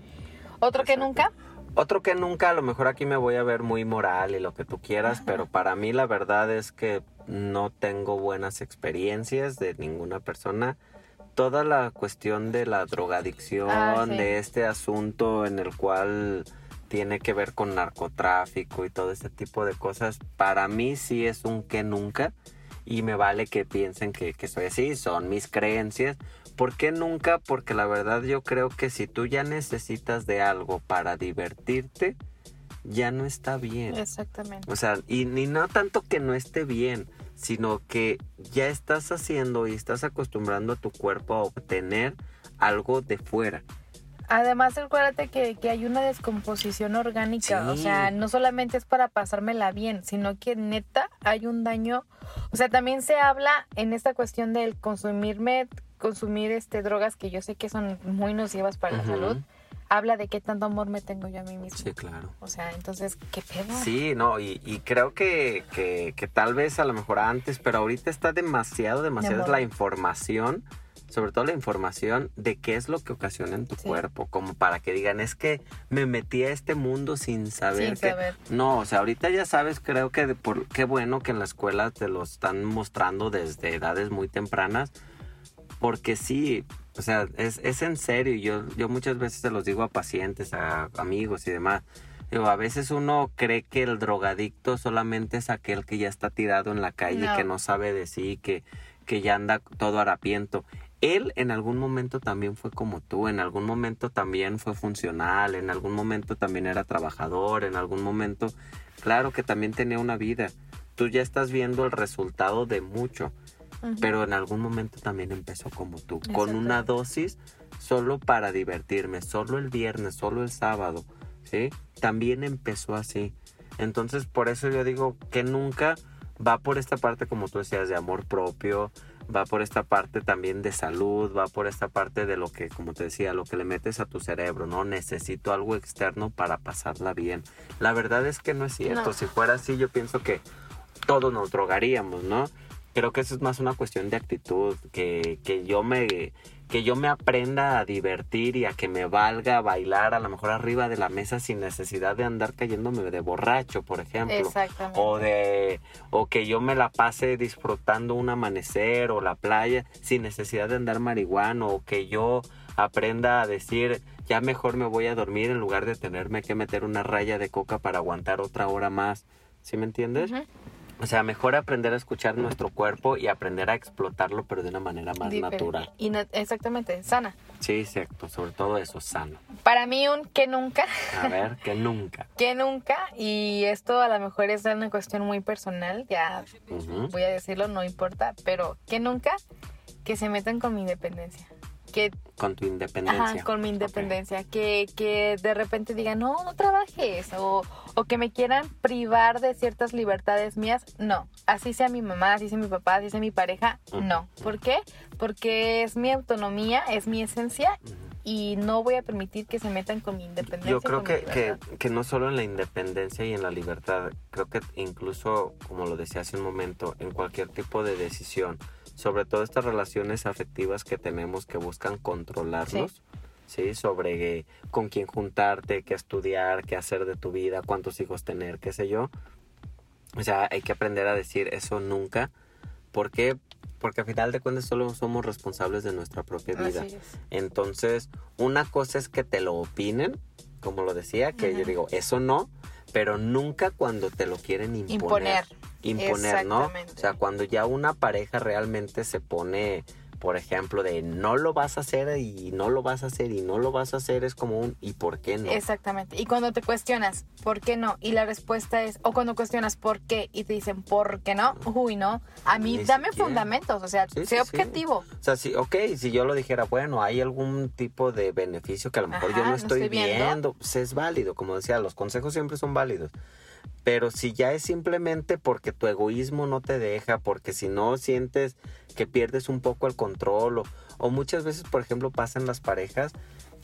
Otro que nunca, Otro que nunca, a lo mejor aquí me voy a ver muy moral y lo que tú quieras, pero para mí la verdad es que no tengo buenas experiencias de ninguna persona. Toda la cuestión de la drogadicción, Ah, sí. de este asunto en el cual tiene que ver con narcotráfico y todo este tipo de cosas, para mí sí es un que nunca y me vale que piensen que, que soy así, son mis creencias. ¿Por qué nunca? Porque la verdad yo creo que si tú ya necesitas de algo para divertirte, ya no está bien. exactamente. O sea, y ni no tanto que no esté bien, sino que ya estás haciendo y estás acostumbrando a tu cuerpo a obtener algo de fuera. Además, acuérdate que, que hay una descomposición orgánica. O sea, no solamente es para pasármela bien, sino que neta hay un daño. O sea, también se habla en esta cuestión del consumirme, consumir este drogas que yo sé que son muy nocivas para la salud. Habla de qué tanto amor me tengo yo a mí mismo. Sí, claro. O sea, entonces, ¿qué pedo? Sí, no, y, y creo que, que, que tal vez a lo mejor antes, pero ahorita está demasiado, demasiado la información, sobre todo la información de qué es lo que ocasiona en tu Sí. cuerpo, como para que digan, es que me metí a este mundo sin saber Sin que... saber. No, o sea, ahorita ya sabes, creo que de por qué bueno que en la escuela te lo están mostrando desde edades muy tempranas, porque sí, o sea, es, es en serio. Yo, yo muchas veces se los digo a pacientes, a amigos y demás. Digo, a veces uno cree que el drogadicto solamente es aquel que ya está tirado en la calle, No. que no sabe de sí, que, que ya anda todo harapiento. Él en algún momento también fue como tú, en algún momento también fue funcional, en algún momento también era trabajador, en algún momento, claro que también tenía una vida. Tú ya estás viendo el resultado de mucho Pero en algún momento también empezó como tú, con una dosis solo para divertirme, solo el viernes, solo el sábado, ¿sí? También empezó así. Entonces, por eso yo digo que nunca va por esta parte, como tú decías, de amor propio, va por esta parte también de salud, va por esta parte de lo que, como te decía, lo que le metes a tu cerebro, ¿no? Necesito algo externo para pasarla bien. La verdad es que no es cierto. No. Si fuera así, yo pienso que todos nos drogaríamos, ¿no? Creo que eso es más una cuestión de actitud, que, que yo me que yo me aprenda a divertir y a que me valga bailar a lo mejor arriba de la mesa sin necesidad de andar cayéndome de borracho, por ejemplo. Exactamente. O de o que yo me la pase disfrutando un amanecer o la playa sin necesidad de andar marihuano o que yo aprenda a decir ya mejor me voy a dormir en lugar de tenerme que meter una raya de coca para aguantar otra hora más. ¿Sí me entiendes? O sea, mejor aprender a escuchar nuestro cuerpo y aprender a explotarlo, pero de una manera más Diferente. natural. Y exactamente, sana. Sí, exacto. Sobre todo eso, sano. Para mí un que nunca, A ver, que nunca. que nunca, y esto a lo mejor es una cuestión muy personal, ya voy a decirlo, no importa, pero que nunca que se metan con mi independencia. Que Con tu independencia. Ajá, con mi independencia. Que, que de repente digan, no, no trabajes. O, o que me quieran privar de ciertas libertades mías. No. Así sea mi mamá, así sea mi papá, así sea mi pareja. No. ¿Por qué? Porque es mi autonomía, es mi esencia. Y no voy a permitir que se metan con mi independencia. Yo creo que, que, que no solo en la independencia y en la libertad, creo que incluso, como lo decía hace un momento, en cualquier tipo de decisión, sobre todo estas relaciones afectivas que tenemos que buscan controlarnos, ¿sí? Sobre con quién juntarte, qué estudiar, qué hacer de tu vida, cuántos hijos tener, qué sé yo. O sea, hay que aprender a decir eso nunca. ¿Por qué? Porque al final de cuentas solo somos responsables de nuestra propia vida. Entonces, una cosa es que te lo opinen, como lo decía, que yo digo, eso no, pero nunca cuando te lo quieren imponer. Imponer. Imponer, ¿no? O sea, cuando ya una pareja realmente se pone, por ejemplo, de no lo vas a hacer y no lo vas a hacer y no lo vas a hacer, es como un ¿y por qué no? Exactamente. Y cuando te cuestionas, ¿por qué no? Y la respuesta es, o cuando cuestionas por qué y te dicen, ¿por qué no? Uy, no. A mí Ni dame siquiera. fundamentos, o sea, Sí, sé sí, sí. objetivo. O sea, sí, ok, si yo lo dijera, bueno, hay algún tipo de beneficio que a lo mejor yo Ajá, no no estoy, estoy viendo. viendo, pues es válido, como decía, los consejos siempre son válidos. Pero si ya es simplemente porque tu egoísmo no te deja, porque si no sientes que pierdes un poco el control, o, o muchas veces, por ejemplo, pasan las parejas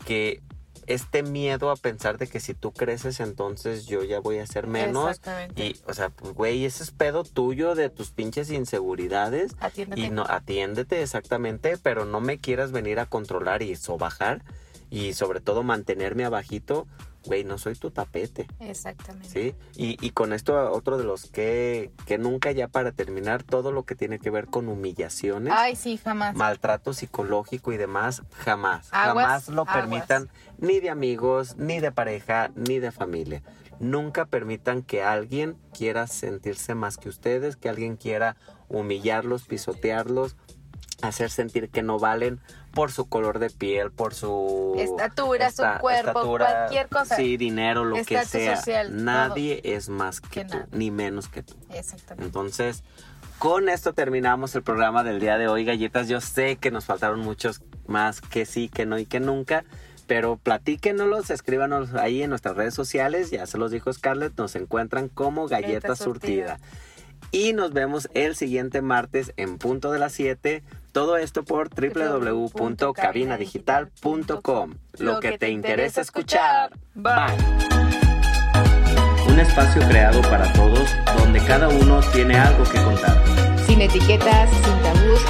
que este miedo a pensar de que si tú creces, entonces yo ya voy a ser menos. Exactamente. Y, o sea, pues, güey, ese es pedo tuyo de tus pinches inseguridades. Atiéndete. Y no, atiéndete exactamente, pero no me quieras venir a controlar y sobajar y sobre todo mantenerme abajito, güey, no soy tu tapete, Exactamente. ¿sí? Y, y con esto otro de los que, que nunca ya para terminar, todo lo que tiene que ver con humillaciones, Ay, sí, jamás. maltrato psicológico y demás, jamás, Aguas, jamás lo aguas. permitan, ni de amigos, ni de pareja, ni de familia. Nunca permitan que alguien quiera sentirse más que ustedes, que alguien quiera humillarlos, pisotearlos, hacer sentir que no valen por su color de piel, por su Estatura, su cuerpo, cualquier cosa. Sí, dinero, lo que sea. social, Nadie es más que, Que tú, nada. ni menos que tú. Exactamente. Entonces, con esto terminamos el programa del día de hoy, galletas. Yo sé que nos faltaron muchos más que sí, que no y que nunca. Pero platíquenos, escríbanos ahí en nuestras redes sociales. Ya se los dijo Scarlett, nos encuentran como Galleta Galleta Surtida. Surtida. Y nos vemos el siguiente martes en punto de las 7. Todo esto por www.cabinadigital.com. Lo que te interesa escuchar. Bye. Un espacio creado para todos donde cada uno tiene algo que contar. Sin etiquetas, sin tabús,